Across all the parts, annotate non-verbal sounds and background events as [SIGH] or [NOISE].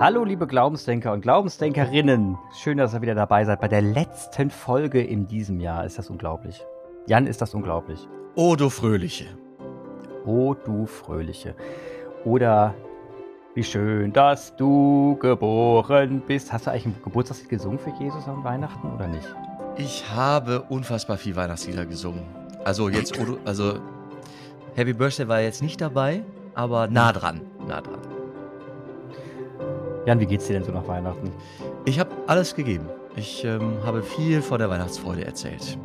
Hallo, liebe Glaubensdenker und Glaubensdenkerinnen. Schön, dass ihr wieder dabei seid bei der letzten Folge in diesem Jahr. Ist das unglaublich? Jan, ist das unglaublich? Oh, du Fröhliche. Oh, du Fröhliche. Oder wie schön, dass du geboren bist. Hast du eigentlich ein Geburtstagslied gesungen für Jesus an Weihnachten oder nicht? Ich habe unfassbar viel Weihnachtslieder gesungen. Also jetzt, also Happy Birthday war jetzt nicht dabei, aber nah dran, nah dran. Jan, wie geht's dir denn so nach Weihnachten? Ich habe alles gegeben. Ich ähm, habe viel von der Weihnachtsfreude erzählt.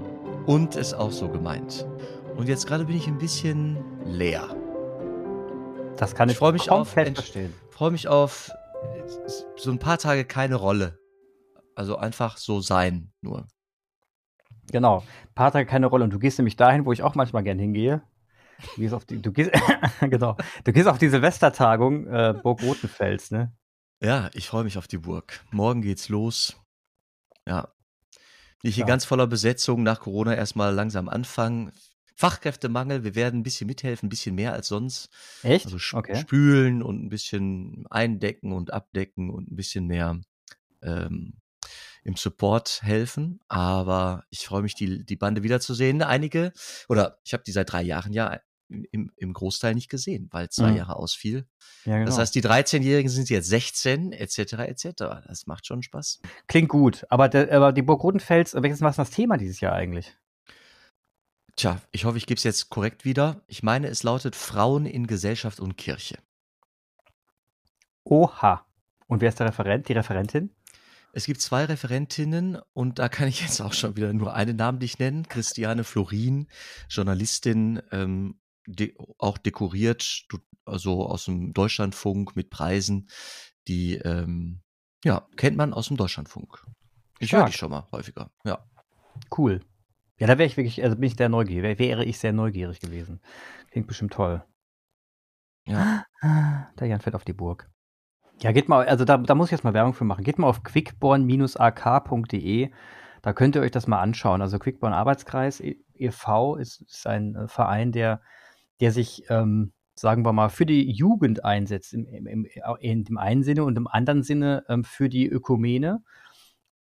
Und es auch so gemeint. Und jetzt gerade bin ich ein bisschen leer. Das kann ich, ich mich komplett auf, verstehen. freue mich auf so ein paar Tage keine Rolle. Also einfach so sein, nur. Genau, ein paar Tage keine Rolle. Und du gehst nämlich dahin, wo ich auch manchmal gern hingehe. Du gehst auf die, du gehst, [LAUGHS] genau, du gehst auf die Silvestertagung äh, Burg Rotenfels, ne? Ja, ich freue mich auf die Burg. Morgen geht's los. Ja. Ich hier ja. ganz voller Besetzung nach Corona erstmal langsam anfangen. Fachkräftemangel, wir werden ein bisschen mithelfen, ein bisschen mehr als sonst. Echt? Also okay. spülen und ein bisschen eindecken und abdecken und ein bisschen mehr ähm, im Support helfen. Aber ich freue mich, die, die Bande wiederzusehen. Einige, oder ich habe die seit drei Jahren ja im, im Großteil nicht gesehen, weil zwei mhm. Jahre ausfiel. Ja, genau. Das heißt, die 13-Jährigen sind jetzt 16, etc., etc. Das macht schon Spaß. Klingt gut. Aber, der, aber die Burg Rotenfels, welches war das Thema dieses Jahr eigentlich? Tja, ich hoffe, ich gebe es jetzt korrekt wieder. Ich meine, es lautet Frauen in Gesellschaft und Kirche. Oha. Und wer ist der Referent, die Referentin? Es gibt zwei Referentinnen und da kann ich jetzt auch schon wieder nur einen Namen dich nennen. Christiane Florin, Journalistin, ähm, de auch dekoriert, also aus dem Deutschlandfunk mit Preisen, die, ähm, ja, kennt man aus dem Deutschlandfunk. Ich höre die schon mal häufiger, ja. Cool. Ja, da wäre ich wirklich, also bin ich sehr neugierig, wäre ich sehr neugierig gewesen. Klingt bestimmt toll. Ja. [GASPS] Der Jan fährt auf die Burg. Ja, geht mal, also da, da muss ich jetzt mal Werbung für machen. Geht mal auf quickborn-ak.de. Da könnt ihr euch das mal anschauen. Also Quickborn Arbeitskreis e.V. Ist, ist ein äh, Verein, der, der sich, ähm, sagen wir mal, für die Jugend einsetzt, im, im, im, in dem einen Sinne und im anderen Sinne ähm, für die Ökumene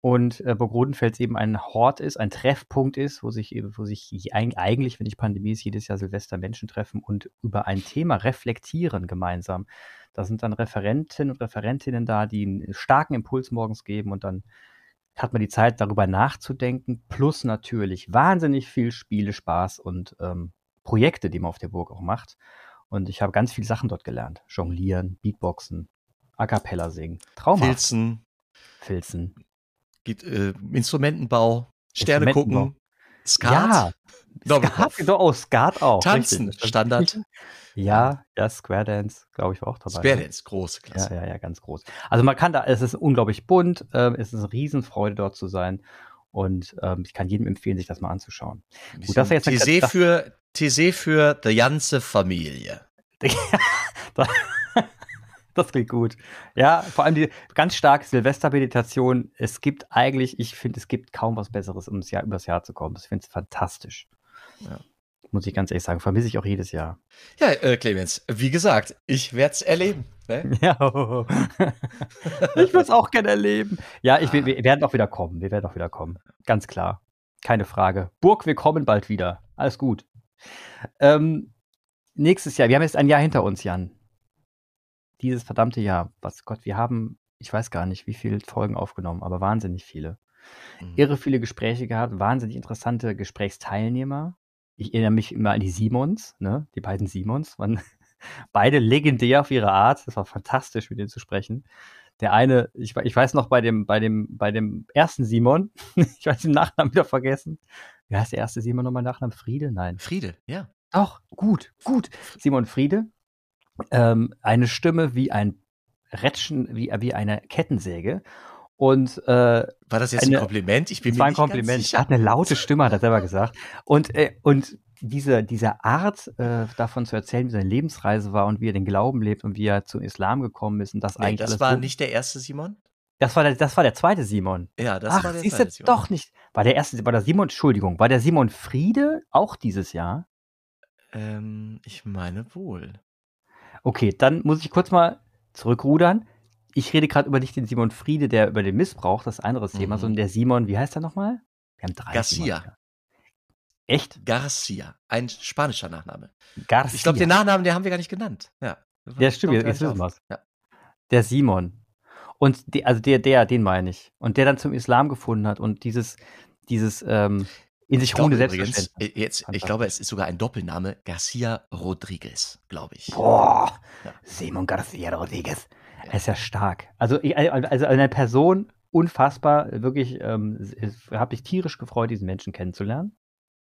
und äh, Burg Rodenfels eben ein Hort ist, ein Treffpunkt ist, wo sich, wo sich eigentlich, wenn nicht Pandemie ist, jedes Jahr Silvester Menschen treffen und über ein Thema reflektieren gemeinsam. Da sind dann Referenten und Referentinnen da, die einen starken Impuls morgens geben und dann hat man die Zeit, darüber nachzudenken, plus natürlich wahnsinnig viel Spiele, Spaß und ähm, Projekte, die man auf der Burg auch macht. Und ich habe ganz viele Sachen dort gelernt. Jonglieren, Beatboxen, A Cappella singen, Traumhaft. Filzen. Filzen geht, äh, Instrumentenbau, Sterne gucken, Skat. Ja, Skat, oh, Skat auch. Tanzen, richtig. Standard. Ja, ja, Square Dance, glaube ich, war auch dabei. Square Dance, große Klasse. Ja, ja, ja, ganz groß. Also man kann da, es ist unglaublich bunt, äh, es ist eine Riesenfreude dort zu sein und ähm, ich kann jedem empfehlen, sich das mal anzuschauen. Gut, das jetzt TC für, TC für die ganze Familie. [LAUGHS] Das klingt gut. Ja, vor allem die ganz starke Silvestermeditation. Es gibt eigentlich, ich finde, es gibt kaum was Besseres, um das Jahr, übers Jahr zu kommen. Ich finde es fantastisch. Ja. Muss ich ganz ehrlich sagen. Vermisse ich auch jedes Jahr. Ja, äh, Clemens, wie gesagt, ich werde es erleben. Ne? [LAUGHS] Ja, ich würde es auch gerne erleben. Ja, ich, wir, wir werden auch wieder kommen. Wir werden auch wieder kommen. Ganz klar. Keine Frage. Burg, wir kommen bald wieder. Alles gut. Ähm, nächstes Jahr, wir haben jetzt ein Jahr hinter uns, Jan dieses verdammte Jahr, was Gott, wir haben, ich weiß gar nicht, wie viele Folgen aufgenommen, aber wahnsinnig viele. Mhm. Irre viele Gespräche gehabt, wahnsinnig interessante Gesprächsteilnehmer. Ich erinnere mich immer an die Simons, ne? Die beiden Simons waren [LAUGHS] beide legendär auf ihre Art. Das war fantastisch, mit denen zu sprechen. Der eine, ich, ich weiß noch bei dem, bei dem, bei dem ersten Simon, [LAUGHS] ich weiß den Nachnamen wieder vergessen. Wie heißt der erste Simon nochmal Nachnamen? Friede? Nein. Friede, ja. Doch, gut, gut. Simon Friede, ähm, eine Stimme wie ein Rätschen, wie, wie eine Kettensäge. Und äh, war das jetzt eine, ein Kompliment? Ich bin mir war ein Kompliment. Er hat eine laute Stimme, hat er selber gesagt. Und äh, und diese diese Art äh, davon zu erzählen, wie seine Lebensreise war und wie er den Glauben lebt und wie er zum Islam gekommen ist und das nee, eigentlich das war nicht der erste Simon. Das war der, das war der zweite Simon. Ja, das Ach, war der zweite Simon. Doch nicht. War der erste, war der Simon, Entschuldigung, war der Simon Friede auch dieses Jahr? Ähm, ich meine wohl. Okay, dann muss ich kurz mal zurückrudern. Ich rede gerade über nicht den Simon Friede, der über den Missbrauch, das ist ein anderes Thema, Mhm. sondern der Simon, wie heißt er nochmal? Wir haben drei. Garcia. Echt? Garcia, ein spanischer Nachname. Garcia. Ich glaube, den Nachnamen, den haben wir gar nicht genannt. Ja, Ja, stimmt, jetzt wissen wir's. Ja. Der Simon. Und die, also der, der, den meine ich. Und der dann zum Islam gefunden hat und dieses, dieses ähm, in sich ruhende Selbstverständnis. äh, jetzt, ich glaube, es ist sogar ein Doppelname, Garcia Rodriguez, glaube ich. Boah, Ja. Simon Garcia Rodriguez. Er ist ja stark. Also, ich, also eine Person, unfassbar, wirklich, ähm, habe ich tierisch gefreut, diesen Menschen kennenzulernen.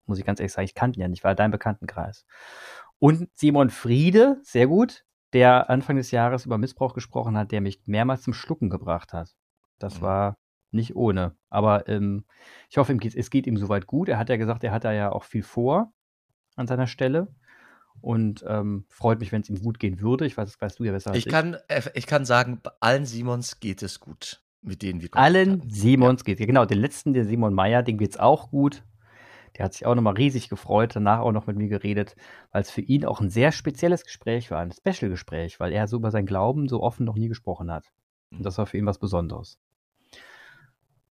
Muss ich ganz ehrlich sagen, ich kannte ihn ja nicht, war dein Bekanntenkreis. Und Simon Friede, sehr gut, der Anfang des Jahres über Missbrauch gesprochen hat, der mich mehrmals zum Schlucken gebracht hat. Das Mhm. war nicht ohne. Aber ähm, ich hoffe, es geht ihm soweit gut. Er hat ja gesagt, er hat da ja auch viel vor an seiner Stelle. Und ähm, freut mich, wenn es ihm gut gehen würde. Ich weiß, das weißt du ja besser als Ich kann, äh, ich kann sagen, allen Simons geht es gut, mit denen wir Allen. Simons geht Genau, den letzten, den Simon Meyer, dem geht's auch gut. Der hat sich auch nochmal riesig gefreut, danach auch noch mit mir geredet, weil es für ihn auch ein sehr spezielles Gespräch war, ein Special-Gespräch, weil er so über seinen Glauben so offen noch nie gesprochen hat. Und das war für ihn was Besonderes.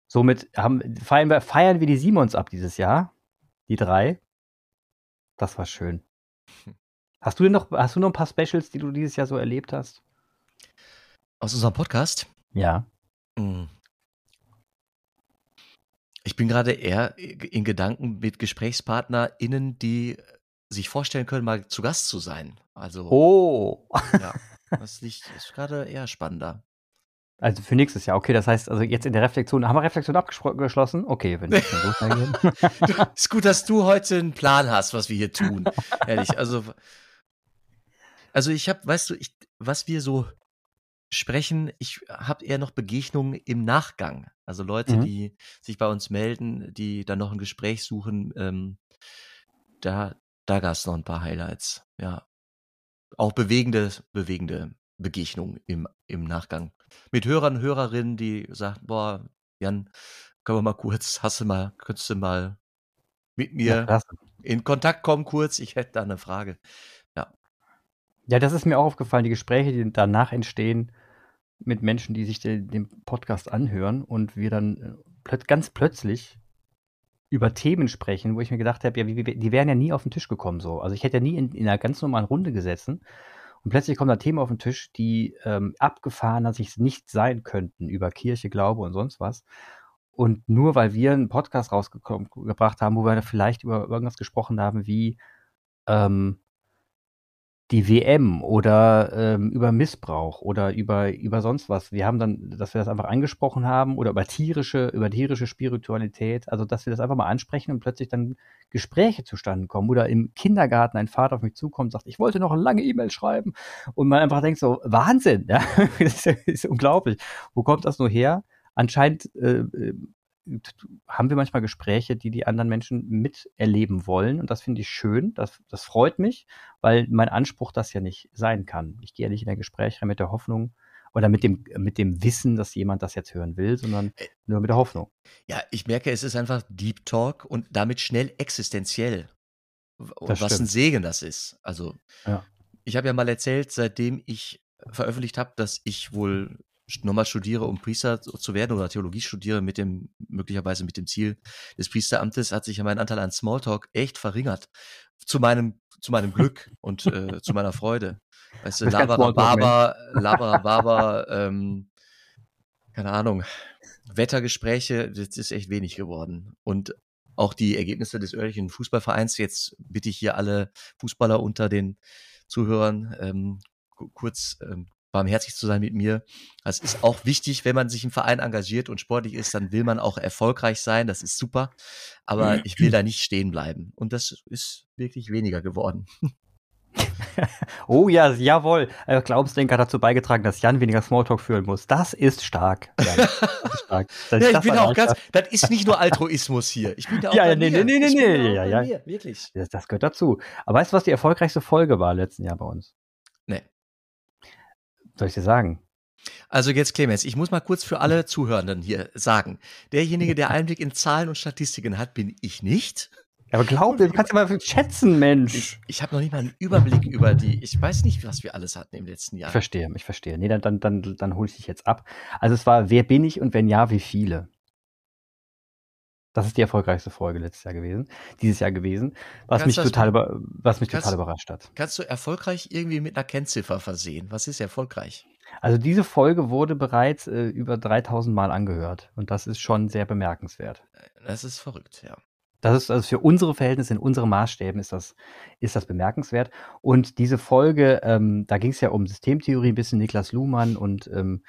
Somit haben, feiern, wir, feiern wir die Simons ab dieses Jahr. Die drei. Das war schön. Hast du denn noch, hast du noch ein paar Specials, die du dieses Jahr so erlebt hast? Aus unserem Podcast. Ja. Mm. Ich bin gerade eher in Gedanken mit GesprächspartnerInnen, die sich vorstellen können, mal zu Gast zu sein. Also, Oh. ja, [LAUGHS] das liegt, ist gerade eher spannender. Also für nächstes Jahr, okay, das heißt, also jetzt in der Reflexion, haben wir Reflexion abgeschlossen? Okay, wenn es so geht. ist gut, dass du heute einen Plan hast, was wir hier tun. Ehrlich, also, also ich habe, weißt du, ich, was wir so sprechen, ich habe eher noch Begegnungen im Nachgang. Also Leute, Mhm. die sich bei uns melden, die dann noch ein Gespräch suchen, ähm, da, da gab es noch ein paar Highlights. Ja, auch bewegende, bewegende Begegnungen im, im Nachgang. Mit Hörern, Hörerinnen, die sagen, boah, Jan, können wir mal kurz, [LAUGHS] hast du mal, könntest du mal mit Ja, mir klasse. in Kontakt kommen kurz? Ich hätte da eine Frage. Ja, das ist mir auch aufgefallen, die Gespräche, die danach entstehen mit Menschen, die sich den, den Podcast anhören und wir dann äh, plöt ganz plötzlich über Themen sprechen, wo ich mir gedacht habe, ja, die wären ja nie auf den Tisch gekommen so. Also ich hätte ja nie in, in einer ganz normalen Runde gesessen und plötzlich kommen da Themen auf den Tisch, die ähm, abgefahren, dass ich nicht sein könnten über Kirche, Glaube und sonst was. Und nur weil wir einen Podcast rausgebracht haben, wo wir vielleicht über irgendwas gesprochen haben, wie ähm, die WM oder ähm, über Missbrauch oder über, über sonst was. Wir haben dann, dass wir das einfach angesprochen haben oder über tierische, über tierische Spiritualität, also dass wir das einfach mal ansprechen und plötzlich dann Gespräche zustande kommen oder im Kindergarten ein Vater auf mich zukommt und sagt, ich wollte noch eine lange E-Mail schreiben und man einfach denkt so, Wahnsinn, ja, [LAUGHS] das ist, ist unglaublich. Wo kommt das nur her? Anscheinend äh, äh, haben wir manchmal Gespräche, die die anderen Menschen miterleben wollen. Und das finde ich schön. Das, das freut mich, weil mein Anspruch das ja nicht sein kann. Ich gehe ja nicht in ein Gespräch rein mit der Hoffnung oder mit dem, mit dem Wissen, dass jemand das jetzt hören will, sondern Äh, nur mit der Hoffnung. Ja, ich merke, es ist einfach Deep Talk und damit schnell existenziell. W- Das was ein stimmt. Segen das ist. Also, Ja. ich habe ja mal erzählt, seitdem ich veröffentlicht habe, dass ich wohl nochmal studiere, um Priester zu werden oder Theologie studiere mit dem, möglicherweise mit dem Ziel des Priesteramtes, hat sich ja mein Anteil an Smalltalk echt verringert. Zu meinem, zu meinem Glück [LAUGHS] und äh, zu meiner Freude. Weißt du, bist kein Labarababa, Labarababa, ähm, keine Ahnung, Wettergespräche, das ist echt wenig geworden. Und auch die Ergebnisse des örtlichen Fußballvereins, jetzt bitte ich hier alle Fußballer unter den Zuhörern, ähm, ku- kurz ähm, barmherzig zu sein mit mir. Das ist auch wichtig, wenn man sich im Verein engagiert und sportlich ist, dann will man auch erfolgreich sein, das ist super. Aber ich will da nicht stehen bleiben. Und das ist wirklich weniger geworden. [LAUGHS] Oh ja, jawohl. Äh, Glaubensdenker hat dazu beigetragen, dass Jan weniger Smalltalk führen muss. Das ist stark. Jan. Das ist stark. Dass [LAUGHS] Ja, ich das bin auch ganz, das ist nicht nur Altruismus hier. Ich bin da auch Ja, bei nee, mir. nee, nee, nee, nee, ja, ja. mir, wirklich. Das, das gehört dazu. Aber weißt du, was die erfolgreichste Folge war letzten Jahr bei uns? Soll ich dir sagen? Also jetzt Clemens, ich muss mal kurz für alle Zuhörenden hier sagen. Derjenige, der [LAUGHS] Einblick in Zahlen und Statistiken hat, bin ich nicht. Aber glaub mir, du kannst ja mal schätzen, Mensch. Ich, ich habe noch nicht mal einen Überblick über die. Ich weiß nicht, was wir alles hatten im letzten Jahr. Ich verstehe, ich verstehe. Nee, dann, dann, dann, dann hole ich dich jetzt ab. Also es war, wer bin ich und wenn ja, wie viele? Das ist die erfolgreichste Folge letztes Jahr gewesen, dieses Jahr gewesen, was kannst mich total über, was mich kannst, total überrascht hat. Kannst du erfolgreich irgendwie mit einer Kennziffer versehen? Was ist erfolgreich? Also diese Folge wurde bereits äh, über 3000 Mal angehört und das ist schon sehr bemerkenswert. Das ist verrückt, ja. Das ist also für unsere Verhältnisse, in unseren Maßstäben ist das, ist das bemerkenswert. Und diese Folge, ähm, da ging es ja um Systemtheorie, ein bisschen Niklas Luhmann und ähm,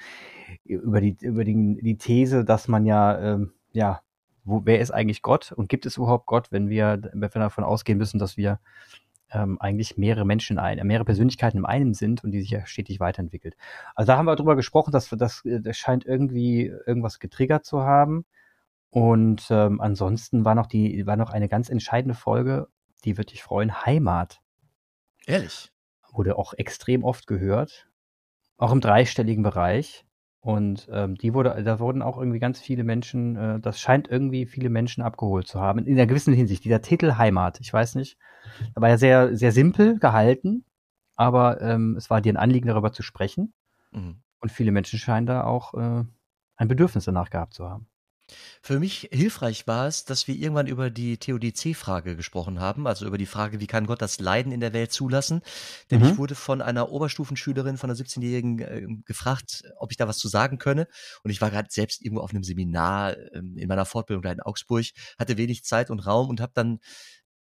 über, die, über die, die These, dass man ja, ähm, ja, wo, wer ist eigentlich Gott und gibt es überhaupt Gott, wenn wir, wenn wir davon ausgehen müssen, dass wir ähm, eigentlich mehrere Menschen, ein, mehrere Persönlichkeiten im einen sind und die sich ja stetig weiterentwickelt. Also da haben wir darüber gesprochen, dass das, das scheint irgendwie irgendwas getriggert zu haben. Und ähm, ansonsten war noch die, war noch eine ganz entscheidende Folge, die wird dich freuen, Heimat. Ehrlich? Wurde auch extrem oft gehört. Auch im dreistelligen Bereich. Und ähm, die wurde, da wurden auch irgendwie ganz viele Menschen, äh, das scheint irgendwie viele Menschen abgeholt zu haben. In einer gewissen Hinsicht. Dieser Titel Heimat, ich weiß nicht. Da war ja sehr, sehr simpel gehalten, aber ähm, es war dir ein Anliegen, darüber zu sprechen. Mhm. Und viele Menschen scheinen da auch äh, ein Bedürfnis danach gehabt zu haben. Für mich hilfreich war es, dass wir irgendwann über die Theodizee-Frage gesprochen haben, also über die Frage, wie kann Gott das Leiden in der Welt zulassen? Denn ich mhm. wurde von einer Oberstufenschülerin, von einer 17-Jährigen äh, gefragt, ob ich da was zu sagen könne. Und ich war gerade selbst irgendwo auf einem Seminar ähm, in meiner Fortbildung da in Augsburg, hatte wenig Zeit und Raum und habe dann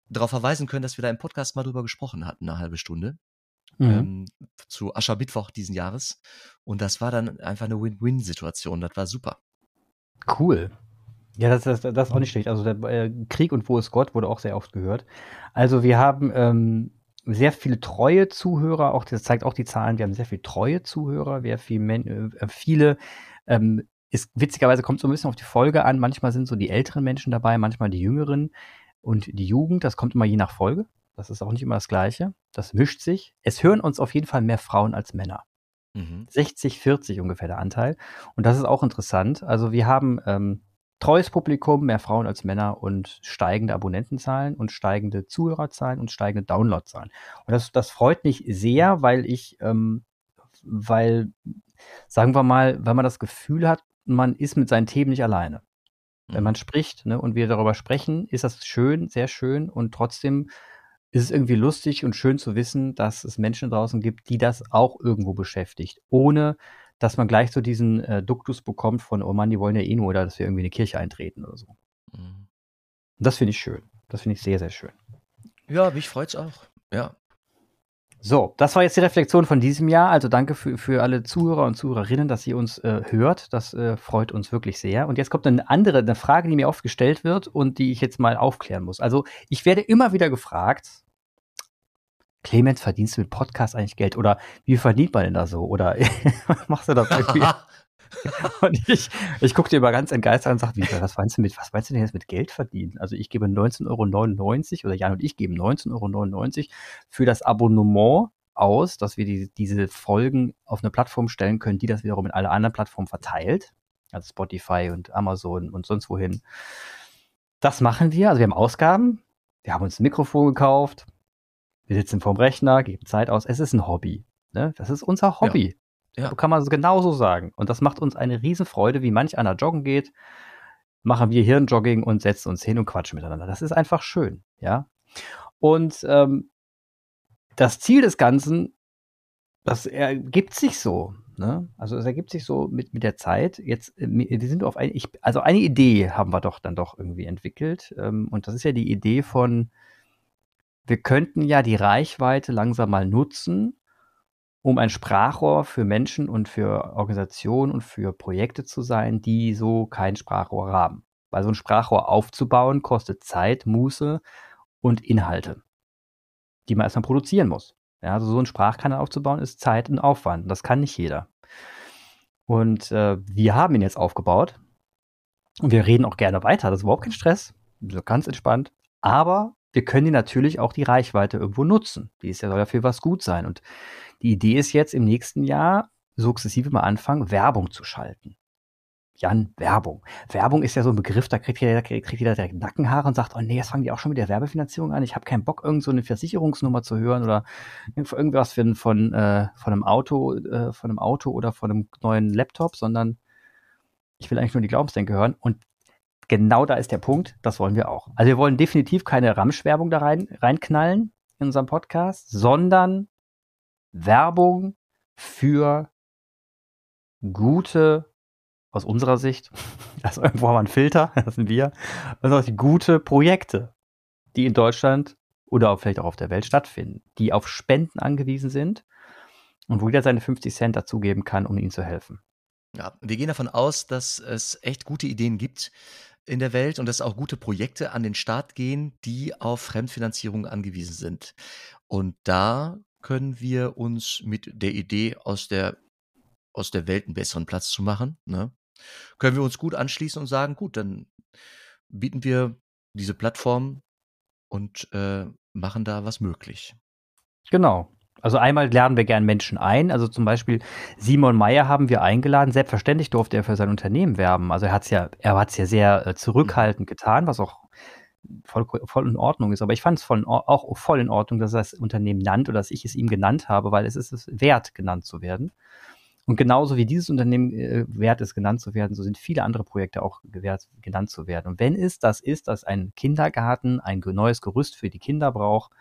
darauf verweisen können, dass wir da im Podcast mal drüber gesprochen hatten, eine halbe Stunde. Mhm. Ähm, zu Aschermittwoch diesen Jahres. Und das war dann einfach eine Win-Win-Situation. Das war super. Cool. Ja, das, das, das ist auch nicht schlecht. Also der äh, Krieg und Wo ist Gott wurde auch sehr oft gehört. Also wir haben ähm, sehr viele treue Zuhörer, auch das zeigt auch die Zahlen, wir haben sehr viele treue Zuhörer, wir viel Men äh, viele ähm, ist witzigerweise kommt so ein bisschen auf die Folge an. Manchmal sind so die älteren Menschen dabei, manchmal die jüngeren und die Jugend. Das kommt immer je nach Folge. Das ist auch nicht immer das Gleiche. Das mischt sich. Es hören uns auf jeden Fall mehr Frauen als Männer. Mhm. 60, 40 ungefähr der Anteil. Und das ist auch interessant. Also wir haben ähm, treues Publikum, mehr Frauen als Männer und steigende Abonnentenzahlen und steigende Zuhörerzahlen und steigende Downloadzahlen. Und das, das freut mich sehr, weil ich, ähm, weil, sagen wir mal, wenn man das Gefühl hat, man ist mit seinen Themen nicht alleine. Wenn mhm. man spricht ne, und wir darüber sprechen, ist das schön, sehr schön und trotzdem ist es irgendwie lustig und schön zu wissen, dass es Menschen draußen gibt, die das auch irgendwo beschäftigt, ohne dass man gleich so diesen äh, Duktus bekommt von, oh Mann, die wollen ja eh nur, oder dass wir irgendwie in eine Kirche eintreten oder so. Mhm. Und das finde ich schön. Das finde ich sehr, sehr schön. Ja, mich freut es auch. Ja. So, das war jetzt die Reflexion von diesem Jahr. Also danke für, für alle Zuhörer und Zuhörerinnen, dass ihr uns äh, hört. Das äh, freut uns wirklich sehr. Und jetzt kommt eine andere, eine Frage, die mir oft gestellt wird und die ich jetzt mal aufklären muss. Also ich werde immer wieder gefragt, Clemens, verdienst du mit Podcast eigentlich Geld? Oder wie verdient man denn da so? Oder [LAUGHS] machst du das [LAUGHS] irgendwie? [LAUGHS] und ich, ich gucke dir immer ganz entgeistert und sage, wie, was meinst du mit, was meinst du denn jetzt mit Geld verdienen? Also ich gebe 19,99 Euro oder Jan und ich geben 19,99 Euro für das Abonnement aus, dass wir die, diese Folgen auf eine Plattform stellen können, die das wiederum in alle anderen Plattformen verteilt. Also Spotify und Amazon und sonst wohin. Das machen wir. Also wir haben Ausgaben. Wir haben uns ein Mikrofon gekauft. Wir sitzen vorm Rechner, geben Zeit aus. Es ist ein Hobby. Ne? Das ist unser Hobby. Ja. Ja. Kann man es genauso sagen. Und das macht uns eine Riesenfreude, wie manch einer joggen geht. Machen wir Hirnjogging und setzen uns hin und quatschen miteinander. Das ist einfach schön. Ja. Und ähm, das Ziel des Ganzen, das ergibt sich so. Ne? Also es ergibt sich so mit, mit der Zeit. Jetzt, äh, wir sind auf ein, ich, also eine Idee haben wir doch dann doch irgendwie entwickelt. Ähm, und das ist ja die Idee von wir könnten ja die Reichweite langsam mal nutzen, um ein Sprachrohr für Menschen und für Organisationen und für Projekte zu sein, die so kein Sprachrohr haben. Weil so ein Sprachrohr aufzubauen kostet Zeit, Muße und Inhalte, die man erstmal produzieren muss. Ja, also so ein Sprachkanal aufzubauen ist Zeit und Aufwand. Das kann nicht jeder. Und äh, wir haben ihn jetzt aufgebaut. Und wir reden auch gerne weiter. Das ist überhaupt kein Stress. Ganz entspannt. Aber wir können die natürlich auch die Reichweite irgendwo nutzen. Die ist ja, soll ja für was gut sein. Und die Idee ist jetzt im nächsten Jahr sukzessive mal anfangen, Werbung zu schalten. Jan, Werbung. Werbung ist ja so ein Begriff, da kriegt jeder, kriegt jeder direkt Nackenhaare und sagt, oh nee, jetzt fangen die auch schon mit der Werbefinanzierung an. Ich habe keinen Bock, irgend so eine Versicherungsnummer zu hören oder irgendwas von, von, äh, von einem Auto, äh, von einem Auto oder von einem neuen Laptop, sondern ich will eigentlich nur die Glaubensdenke hören. Und genau da ist der Punkt, das wollen wir auch. Also wir wollen definitiv keine Ramschwerbung da rein, reinknallen in unserem Podcast, sondern Werbung für gute aus unserer Sicht, [LAUGHS] also irgendwo haben wir einen Filter, [LAUGHS] das sind wir, also gute Projekte, die in Deutschland oder vielleicht auch auf der Welt stattfinden, die auf Spenden angewiesen sind und wo jeder seine 50 Cent dazugeben kann, um ihnen zu helfen. Ja, wir gehen davon aus, dass es echt gute Ideen gibt in der Welt und dass auch gute Projekte an den Start gehen, die auf Fremdfinanzierung angewiesen sind. Und da können wir uns mit der Idee aus der aus der Welt einen besseren Platz zu machen, ne? können wir uns gut anschließen und sagen, gut, dann bieten wir diese Plattform und äh, machen da was möglich. Genau. Also einmal laden wir gern Menschen ein. Also zum Beispiel Simon Meyer haben wir eingeladen. Selbstverständlich durfte er für sein Unternehmen werben. Also er hat es ja, er hat es ja sehr äh, zurückhaltend mhm. getan, was auch voll, voll in Ordnung ist. Aber ich fand es auch voll in Ordnung, dass er das Unternehmen nannt oder dass ich es ihm genannt habe, weil es ist es wert, genannt zu werden. Und genauso wie dieses Unternehmen äh, wert ist, genannt zu werden, so sind viele andere Projekte auch wert, genannt zu werden. Und wenn es das ist, dass ein Kindergarten ein neues Gerüst für die Kinder braucht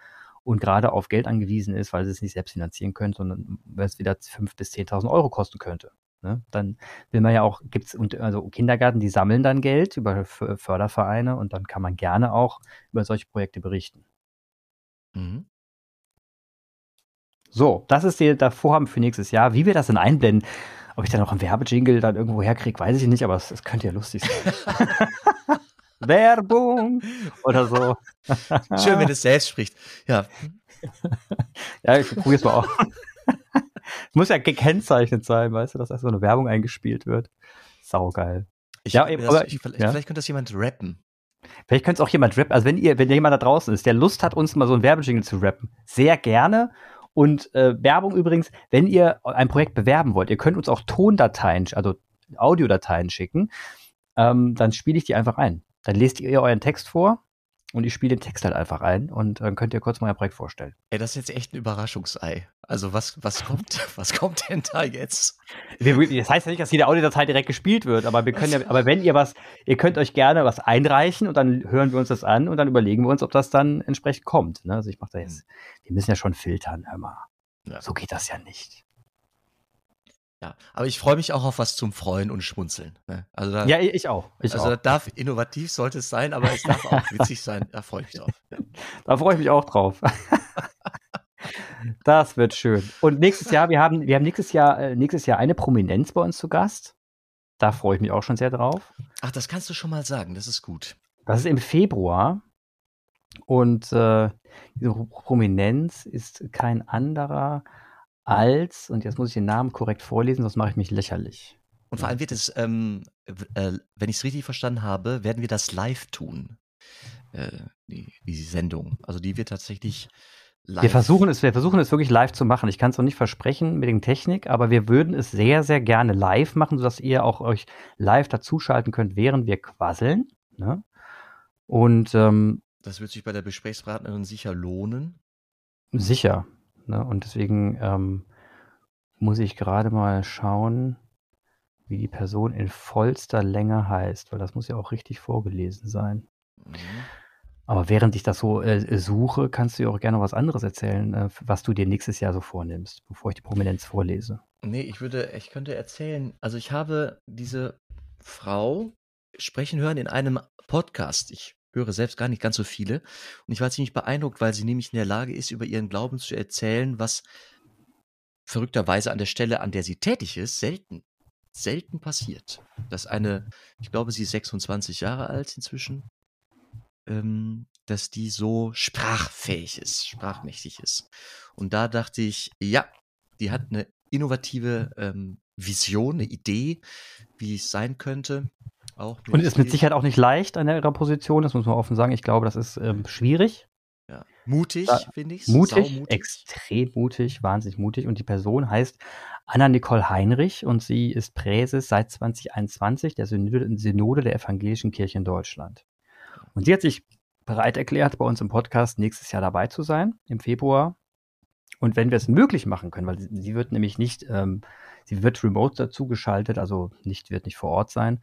und gerade auf Geld angewiesen ist, weil sie es nicht selbst finanzieren können, sondern weil es wieder 5.000 bis 10.000 Euro kosten könnte. Ne? Dann will man ja auch, gibt es also Kindergarten, die sammeln dann Geld über Fördervereine und dann kann man gerne auch über solche Projekte berichten. Mhm. So, das ist der, der Vorhaben für nächstes Jahr. Wie wir das dann einblenden, ob ich dann noch einen Werbejingle dann irgendwo herkriege, weiß ich nicht, aber es, es könnte ja lustig sein. [LAUGHS] Werbung oder so. [LAUGHS] Schön, wenn es selbst spricht. Ja. ja, ich probiere es mal auch. Es [LAUGHS] muss ja gekennzeichnet sein, weißt du, dass erst so eine Werbung eingespielt wird. Saugeil. Ich, ja, das, aber, ich, vielleicht, ja? vielleicht könnte das jemand rappen. Vielleicht könnte es auch jemand rappen. Also wenn ihr, wenn jemand da draußen ist, der Lust hat, uns mal so ein Werbejingle zu rappen, sehr gerne. Und äh, Werbung übrigens, wenn ihr ein Projekt bewerben wollt, ihr könnt uns auch Tondateien, also Audiodateien schicken, ähm, dann spiele ich die einfach ein. Dann lest ihr euren Text vor und ich spiele den Text halt einfach ein und dann könnt ihr kurz mal euer Projekt vorstellen. Ey, das ist jetzt echt ein Überraschungsei. Also was, was kommt, [LAUGHS] was kommt denn da jetzt? Das heißt ja nicht, dass jede Audiodatei direkt gespielt wird, aber wir können ja, aber wenn ihr was, ihr könnt euch gerne was einreichen und dann hören wir uns das an und dann überlegen wir uns, ob das dann entsprechend kommt. Ne? Also ich mache da jetzt, hm. wir müssen ja schon filtern, hör mal. Ja. So geht das ja nicht. Ja, aber ich freue mich auch auf was zum Freuen und Schmunzeln. Ne? Also da, ja, ich auch. Ich also auch. das darf innovativ sollte es sein, aber es darf auch [LAUGHS] witzig sein. Da freue ich mich drauf. [LAUGHS] Da freue ich mich auch drauf. [LAUGHS] das wird schön. Und nächstes Jahr, wir haben, wir haben nächstes Jahr, äh, nächstes Jahr eine Prominenz bei uns zu Gast. Da freue ich mich auch schon sehr drauf. Ach, das kannst du schon mal sagen. Das ist gut. Das ist im Februar. Und äh, diese Prominenz ist kein anderer als, und jetzt muss ich den Namen korrekt vorlesen, sonst mache ich mich lächerlich. Und vor allem wird es, ähm, äh, wenn ich es richtig verstanden habe, werden wir das live tun. Äh, die, die Sendung. Also die wird tatsächlich live. Wir versuchen es, wir versuchen es wirklich live zu machen. Ich kann es noch nicht versprechen mit der Technik, aber wir würden es sehr, sehr gerne live machen, sodass ihr auch euch live dazuschalten könnt, während wir quasseln. Ne? Und ähm, das wird sich bei der Gesprächspartnerin sicher lohnen. Sicher. Ne? Und deswegen ähm, muss ich gerade mal schauen, wie die Person in vollster Länge heißt, weil das muss ja auch richtig vorgelesen sein. Mhm. Aber während ich das so äh, suche, kannst du ja auch gerne was anderes erzählen, äh, was du dir nächstes Jahr so vornimmst, bevor ich die Prominenz vorlese. Nee, ich würde, ich könnte erzählen, also ich habe diese Frau sprechen hören in einem Podcast. Ich höre selbst gar nicht ganz so viele. Und ich war ziemlich beeindruckt, weil sie nämlich in der Lage ist, über ihren Glauben zu erzählen, was verrückterweise an der Stelle, an der sie tätig ist, selten, selten passiert. Dass eine, ich glaube, sie ist 26 Jahre alt inzwischen, ähm, dass die so sprachfähig ist, sprachmächtig ist. Und da dachte ich, ja, die hat eine innovative ähm, Vision, eine Idee, wie es sein könnte. Auch und ist mit Sicherheit auch nicht leicht an ihrer Position, das muss man offen sagen. Ich glaube, das ist ähm, schwierig. Ja. Mutig, finde ich. Mutig, extrem mutig, wahnsinnig mutig. Und die Person heißt Anna-Nicole Heinrich und sie ist Präses seit 2021 der Synode der Evangelischen Kirche in Deutschland. Und sie hat sich bereit erklärt, bei uns im Podcast nächstes Jahr dabei zu sein, im Februar. Und wenn wir es möglich machen können, weil sie, sie wird nämlich nicht, ähm, sie wird remote dazu geschaltet, also nicht, wird nicht vor Ort sein,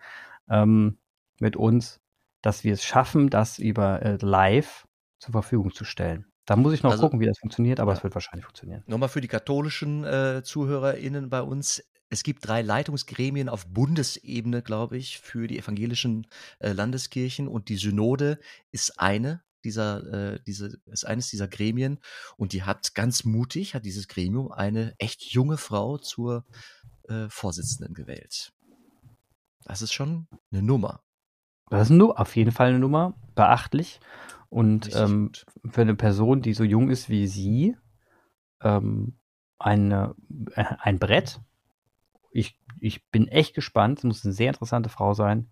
ähm, mit uns, dass wir es schaffen, das über äh, live zur Verfügung zu stellen. Da muss ich noch also, gucken, wie das funktioniert, aber ja. es wird wahrscheinlich funktionieren. Nochmal für die katholischen äh, ZuhörerInnen bei uns. Es gibt drei Leitungsgremien auf Bundesebene, glaube ich, für die evangelischen äh, Landeskirchen und die Synode ist eine dieser, äh, diese, ist eines dieser Gremien und die hat ganz mutig, hat dieses Gremium eine echt junge Frau zur äh, Vorsitzenden gewählt. Das ist schon eine Nummer. Das ist auf jeden Fall eine Nummer, beachtlich. Und ähm, für eine Person, die so jung ist wie sie, ähm, eine, äh, ein Brett. Ich, ich bin echt gespannt. Es muss eine sehr interessante Frau sein.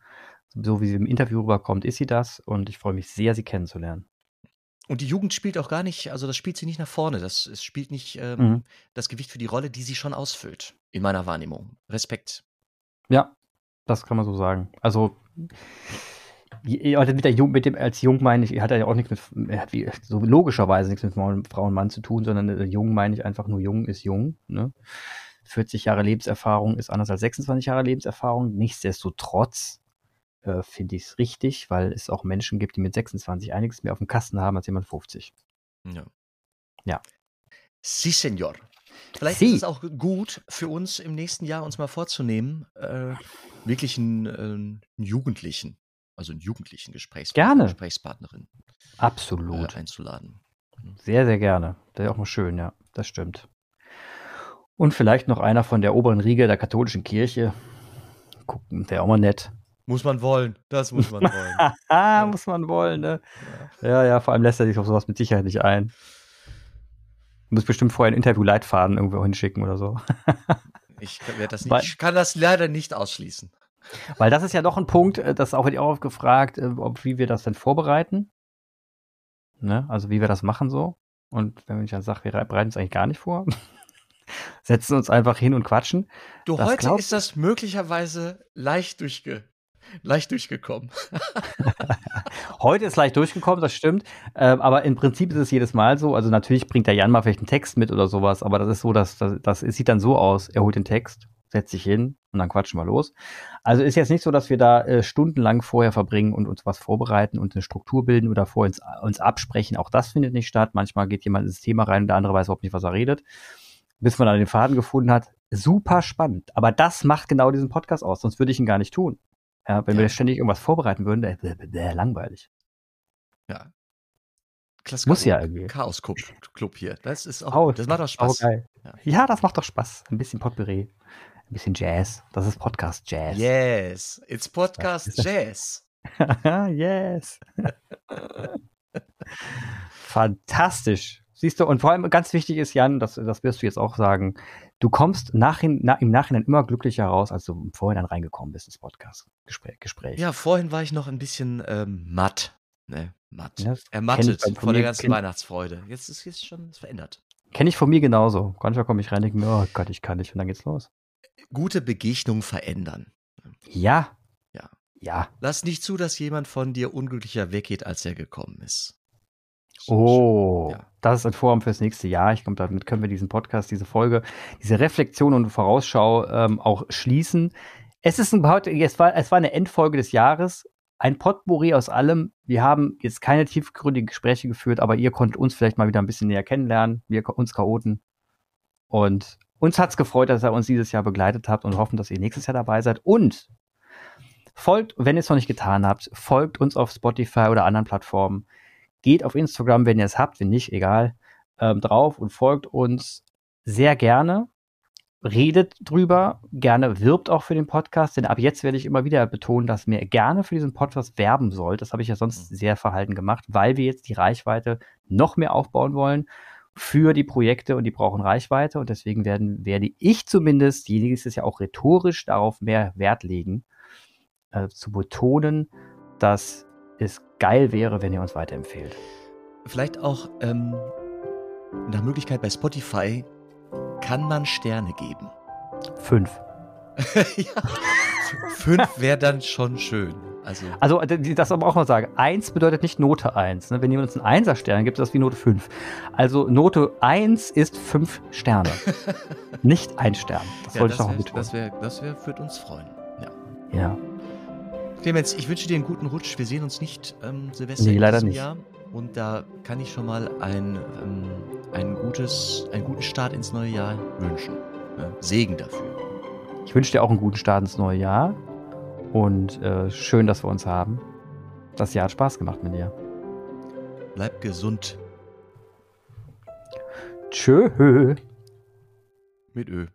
So wie sie im Interview rüberkommt, ist sie das. Und ich freue mich sehr, sie kennenzulernen. Und die Jugend spielt auch gar nicht, also das spielt sie nicht nach vorne. Das, es spielt nicht ähm, mhm. das Gewicht für die Rolle, die sie schon ausfüllt, in meiner Wahrnehmung. Respekt. Ja, das kann man so sagen. Also mit, der Jung, mit dem als Jung meine ich, hat er ja auch nichts mit, er hat wie, so logischerweise nichts mit Frau und Mann zu tun, sondern äh, jung meine ich einfach nur jung ist jung. Ne? 40 Jahre Lebenserfahrung ist anders als 26 Jahre Lebenserfahrung. Nichtsdestotrotz äh, finde ich es richtig, weil es auch Menschen gibt, die mit 26 einiges mehr auf dem Kasten haben als jemand 50. Ja. Ja. Si, Senor. Vielleicht Sie. ist es auch gut für uns im nächsten Jahr uns mal vorzunehmen, äh, wirklich einen, äh, einen, Jugendlichen, also einen jugendlichen Gesprächspartner, gerne. Gesprächspartnerin Absolut. Äh, einzuladen. Sehr, sehr gerne. Das ist auch mal schön, ja, das stimmt. Und vielleicht noch einer von der oberen Riege der katholischen Kirche. Gucken, wäre auch mal nett. Muss man wollen, das muss man wollen. [LAUGHS] ja. muss man wollen, ne? Ja. ja, ja, vor allem lässt er sich auf sowas mit Sicherheit nicht ein. Du musst bestimmt vorher ein Interview-Leitfaden irgendwo hinschicken oder so. [LAUGHS] ich, das nicht, ich kann das leider nicht ausschließen. Weil das ist ja doch ein Punkt, äh, das auch wird auch gefragt, äh, ob, wie wir das denn vorbereiten. Ne? Also wie wir das machen so. Und wenn ich dann sage, wir bereiten es eigentlich gar nicht vor, [LAUGHS] setzen uns einfach hin und quatschen. Du, das heute ist das möglicherweise leicht durchge leicht durchgekommen. [LAUGHS] Heute ist leicht durchgekommen, das stimmt. Ähm, aber im Prinzip ist es jedes Mal so. Also natürlich bringt der Jan mal vielleicht einen Text mit oder sowas, aber das ist so, dass das, das sieht dann so aus. Er holt den Text, setzt sich hin und dann quatschen wir los. Also ist jetzt nicht so, dass wir da äh, stundenlang vorher verbringen und uns was vorbereiten und eine Struktur bilden oder vorher uns, uns absprechen. Auch das findet nicht statt. Manchmal geht jemand ins Thema rein und der andere weiß überhaupt nicht, was er redet. Bis man dann den Faden gefunden hat. Super spannend. Aber das macht genau diesen Podcast aus, sonst würde ich ihn gar nicht tun. Ja, wenn ja. wir ständig irgendwas vorbereiten würden, wäre langweilig. Ja. Klasse Muss ja irgendwie. Chaos-Club hier. Das ist auch, Chaos. das macht doch Spaß. Ja. ja. das macht doch Spaß. Ein bisschen Potpourri. Ein bisschen Jazz. Das ist Podcast Jazz. Yes. It's Podcast Jazz. [LAUGHS] yes. Fantastisch. Siehst du, und vor allem ganz wichtig ist, Jan, das, das wirst du jetzt auch sagen, du kommst nachhin, na, im Nachhinein immer glücklicher raus, als du vorhin dann reingekommen bist ins Podcast-Gespräch. Gespräch. Ja, vorhin war ich noch ein bisschen ähm, matt. Ne, matt. Ja, Ermattet von der ganzen Weihnachtsfreude. Jetzt ist es schon verändert. Kenne ich von mir genauso. Manchmal komme ich rein und denke mir, oh Gott, ich kann nicht. Und dann geht's los. Gute Begegnungen verändern. Ja. Ja. Ja. Lass nicht zu, dass jemand von dir unglücklicher weggeht, als er gekommen ist. Oh, ja. das ist ein Vorhaben fürs nächste Jahr. Ich glaube, damit können wir diesen Podcast, diese Folge, diese Reflexion und Vorausschau ähm, auch schließen. Es ist ein, es war, es war eine Endfolge des Jahres, ein Potpourri aus allem. Wir haben jetzt keine tiefgründigen Gespräche geführt, aber ihr konntet uns vielleicht mal wieder ein bisschen näher kennenlernen, wir uns Chaoten. Und uns hat es gefreut, dass ihr uns dieses Jahr begleitet habt und hoffen, dass ihr nächstes Jahr dabei seid. Und folgt, wenn ihr es noch nicht getan habt, folgt uns auf Spotify oder anderen Plattformen. Geht auf Instagram, wenn ihr es habt, wenn nicht, egal, ähm, drauf und folgt uns sehr gerne. Redet drüber, gerne wirbt auch für den Podcast, denn ab jetzt werde ich immer wieder betonen, dass mir gerne für diesen Podcast werben soll. Das habe ich ja sonst mhm. sehr verhalten gemacht, weil wir jetzt die Reichweite noch mehr aufbauen wollen für die Projekte und die brauchen Reichweite und deswegen werden, werde ich zumindest, diejenigen ist es ja auch rhetorisch darauf mehr Wert legen, äh, zu betonen, dass es geil wäre, wenn ihr uns weiterempfehlt. vielleicht auch ähm, nach Möglichkeit bei Spotify kann man Sterne geben. Fünf. [LAUGHS] ja, fünf wäre dann schon schön. Also, also das aber auch mal sagen. Eins bedeutet nicht Note eins. Ne? Wenn jemand uns einen Einser-Stern gibt, ist das wie Note fünf. Also Note eins ist fünf Sterne. [LAUGHS] nicht ein Stern. Das ja, wollte ich noch betonen. Das, wär, das wär, würde uns freuen. Ja. Ja. Clemens, ich wünsche dir einen guten Rutsch. Wir sehen uns nicht ähm, Silvester nee, leider nicht. Jahr. Und da kann ich schon mal ein, ähm, ein gutes, einen guten Start ins neue Jahr wünschen. Ja, Segen dafür. Ich wünsche dir auch einen guten Start ins neue Jahr. Und äh, schön, dass wir uns haben. Das Jahr hat Spaß gemacht mit dir. Bleib gesund. Tschö. Mit Ö.